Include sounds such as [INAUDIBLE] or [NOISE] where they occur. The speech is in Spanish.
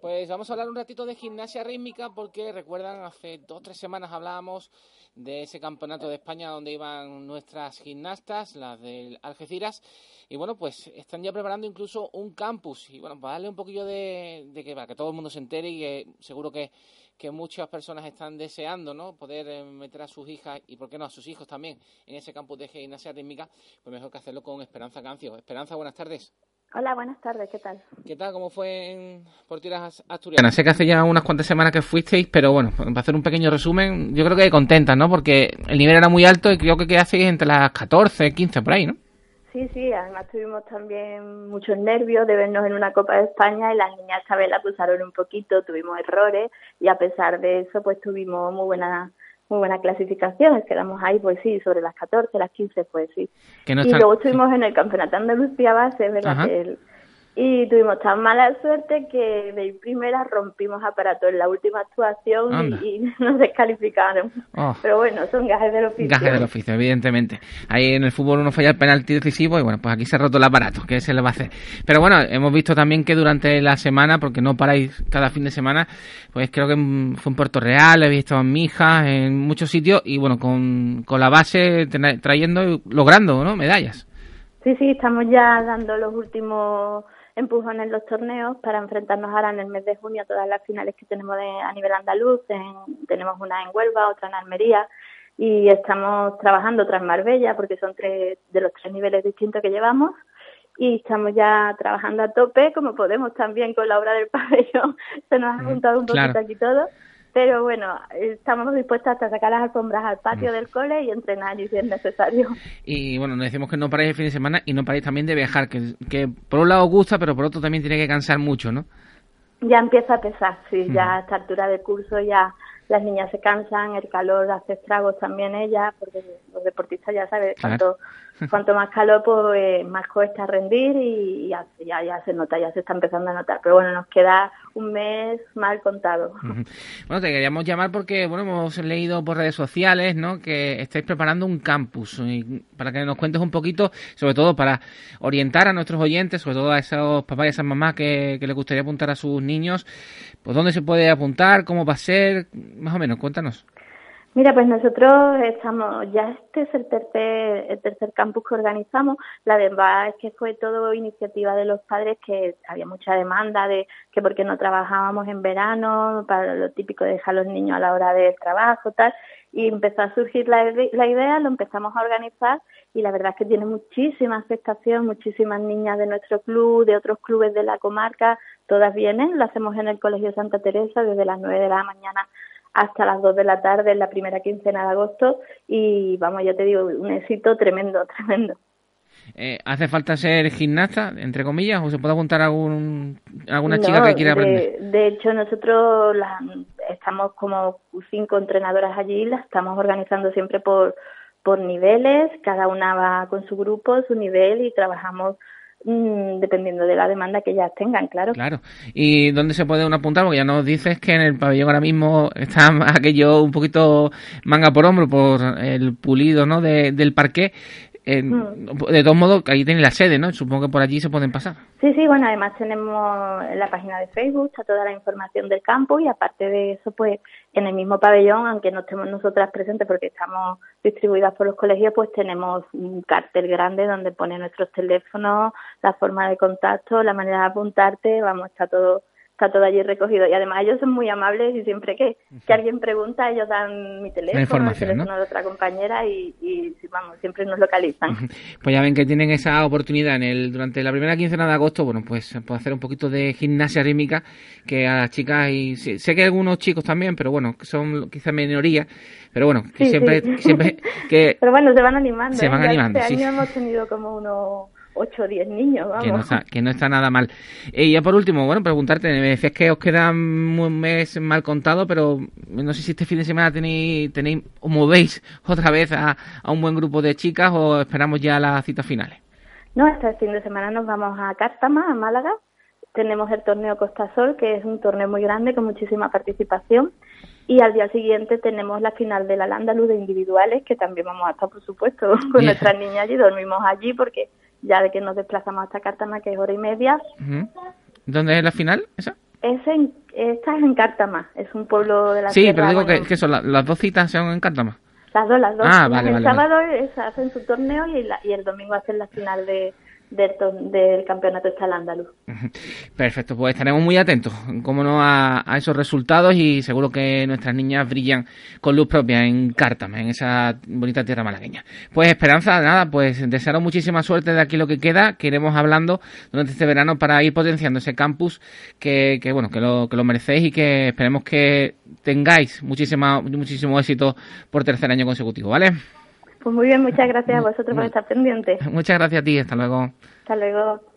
Pues vamos a hablar un ratito de gimnasia rítmica porque recuerdan hace dos o tres semanas hablábamos de ese campeonato de España donde iban nuestras gimnastas, las del Algeciras, y bueno, pues están ya preparando incluso un campus y bueno, para darle un poquillo de, que para que todo el mundo se entere y que seguro que, que muchas personas están deseando, ¿no? Poder eh, meter a sus hijas y por qué no a sus hijos también en ese campus de gimnasia rítmica, pues mejor que hacerlo con Esperanza Cancio. Esperanza, buenas tardes. Hola, buenas tardes, ¿qué tal? ¿Qué tal? ¿Cómo fue en Portiras Asturianas? Sé que hace ya unas cuantas semanas que fuisteis, pero bueno, para hacer un pequeño resumen, yo creo que contentas, ¿no? Porque el nivel era muy alto y creo que quedasteis entre las 14, 15 por ahí, ¿no? Sí, sí, además tuvimos también muchos nervios de vernos en una Copa de España y las niñas esta vez la acusaron un poquito, tuvimos errores y a pesar de eso pues tuvimos muy buena muy buena clasificación, quedamos ahí, pues sí, sobre las 14, las 15, pues sí. y luego estuvimos en el Campeonato Andalucía Base, ¿verdad? El, y tuvimos tan mala suerte que de primera rompimos aparato en la última actuación y, [LAUGHS] nos descalificaron. Oh. Pero bueno, son gajes del oficio. Gajes del oficio, evidentemente. Ahí en el fútbol uno falla el penalti decisivo y bueno, pues aquí se ha roto el aparato, ¿qué se le va a hacer? Pero bueno, hemos visto también que durante la semana, porque no paráis cada fin de semana, pues creo que fue en Puerto Real, he visto en Mijas, en muchos sitios y bueno, con, con la base trayendo y logrando, ¿no? Medallas. Sí, sí, estamos ya dando los últimos empujones en los torneos para enfrentarnos ahora en el mes de junio a todas las finales que tenemos a nivel andaluz. tenemos una en Huelva, otra en Almería. Y estamos trabajando otra en Marbella porque son tres de los tres niveles distintos que llevamos. Y estamos ya trabajando a tope como podemos también con la obra del [LAUGHS] pabellón. Se nos ha juntado un poquito aquí todo pero bueno, estamos dispuestos hasta sacar las alfombras al patio del cole y entrenar si es necesario. Y bueno, nos decimos que no paráis el fin de semana y no paráis también de viajar, que, que por un lado gusta, pero por otro también tiene que cansar mucho, ¿no? Ya empieza a pesar, sí, ya a esta altura del curso ya las niñas se cansan, el calor hace estragos también ellas, porque los deportistas ya saben, cuanto, cuanto más calor, pues más cuesta rendir y ya, ya, ya, se nota, ya se está empezando a notar. Pero bueno, nos queda un mes mal contado. Bueno, te queríamos llamar porque, bueno, hemos leído por redes sociales, ¿no?, que estáis preparando un campus para que nos cuentes un poquito, sobre todo para orientar a nuestros oyentes, sobre todo a esos papás y a esas mamás que, que les gustaría apuntar a sus niños, pues dónde se puede apuntar, cómo va a ser, más o menos, cuéntanos. Mira, pues nosotros estamos, ya este es el tercer, el tercer campus que organizamos. La verdad es que fue todo iniciativa de los padres que había mucha demanda de que porque no trabajábamos en verano, para lo típico de dejar a los niños a la hora del trabajo, tal. Y empezó a surgir la, la idea, lo empezamos a organizar y la verdad es que tiene muchísima aceptación, muchísimas niñas de nuestro club, de otros clubes de la comarca, todas vienen, lo hacemos en el Colegio Santa Teresa desde las 9 de la mañana hasta las 2 de la tarde en la primera quincena de agosto y vamos, ya te digo, un éxito tremendo, [LAUGHS] tremendo. Eh, ¿Hace falta ser gimnasta, entre comillas, o se puede apuntar a algún, alguna chica que quiera aprender? De, hecho, nosotros estamos como cinco entrenadoras allí, las estamos organizando siempre por, por niveles, cada una va con su grupo, su nivel y trabajamos Mm, dependiendo de la demanda que ellas tengan, claro. Claro. ¿Y dónde se puede uno apuntar? Porque ya nos dices que en el pabellón ahora mismo está [LAUGHS] aquello un poquito manga por hombro por el pulido ¿no? De, del Mm. De todos modos, ahí tiene la sede, ¿no? Supongo que por allí se pueden pasar. Sí, sí, bueno, además tenemos en la página de Facebook, está toda la información del campo y aparte de eso, pues en el mismo pabellón, aunque no estemos nosotras presentes porque estamos distribuidas por los colegios, pues tenemos un cartel grande donde pone nuestros teléfonos, la forma de contacto, la manera de apuntarte, vamos, está todo está todo allí recogido. Y además ellos son muy amables y siempre que, que alguien pregunta, ellos dan mi teléfono, el teléfono de otra compañera y, y, vamos, siempre nos localizan. Pues ya ven que tienen esa oportunidad en el durante la primera quincena de agosto, bueno, pues puede hacer un poquito de gimnasia rítmica que a las chicas y sé que algunos chicos también, pero bueno, que son quizás minoría, pero bueno, que siempre siempre [LAUGHS] que Pero bueno, se van animando. Se van ¿eh? animando, este año hemos tenido como unos 8 o 10 niños, vamos. Que no está, que no está nada mal. Y ya por último, bueno, preguntarte, me decías que os queda un mes mal contado, pero no sé si este fin de semana tenéis, tenéis o movéis otra vez a, a un buen grupo de chicas o esperamos ya las citas finales. No, este fin de semana nos vamos a Cártama, a Málaga. Tenemos el torneo Costa Sol, que es un torneo muy grande con muchísima participación. Y al día siguiente tenemos la final de la Luz de individuales, que también vamos a estar, por supuesto, [LAUGHS] con nuestras niñas allí. Dormimos allí porque ya de que nos desplazamos hasta Cartama, que es hora y media. ¿Dónde es la final esa? Es en, esta es en Cártama, es un pueblo de la Sí, pero digo que, son las dos citas son en Cártama. Las dos, las dos. Ah, el sábado hacen su torneo y, y el domingo hacen la final de, del, campeonato está el andaluz. [LAUGHS] Perfecto, pues estaremos muy atentos, como no, a, esos resultados y seguro que nuestras niñas brillan con luz propia en Cártama, en esa bonita tierra malagueña. Pues Esperanza, nada, pues desearos muchísima suerte de aquí lo que queda, que iremos hablando durante este verano para ir potenciando ese campus que, que bueno, que lo, que lo merecéis y que esperemos que tengáis muchísima, muchísimo éxito por tercer año consecutivo, ¿vale? Pues muy bien, muchas gracias a vosotros por estar pendientes. Muchas gracias a ti, hasta luego. Hasta luego.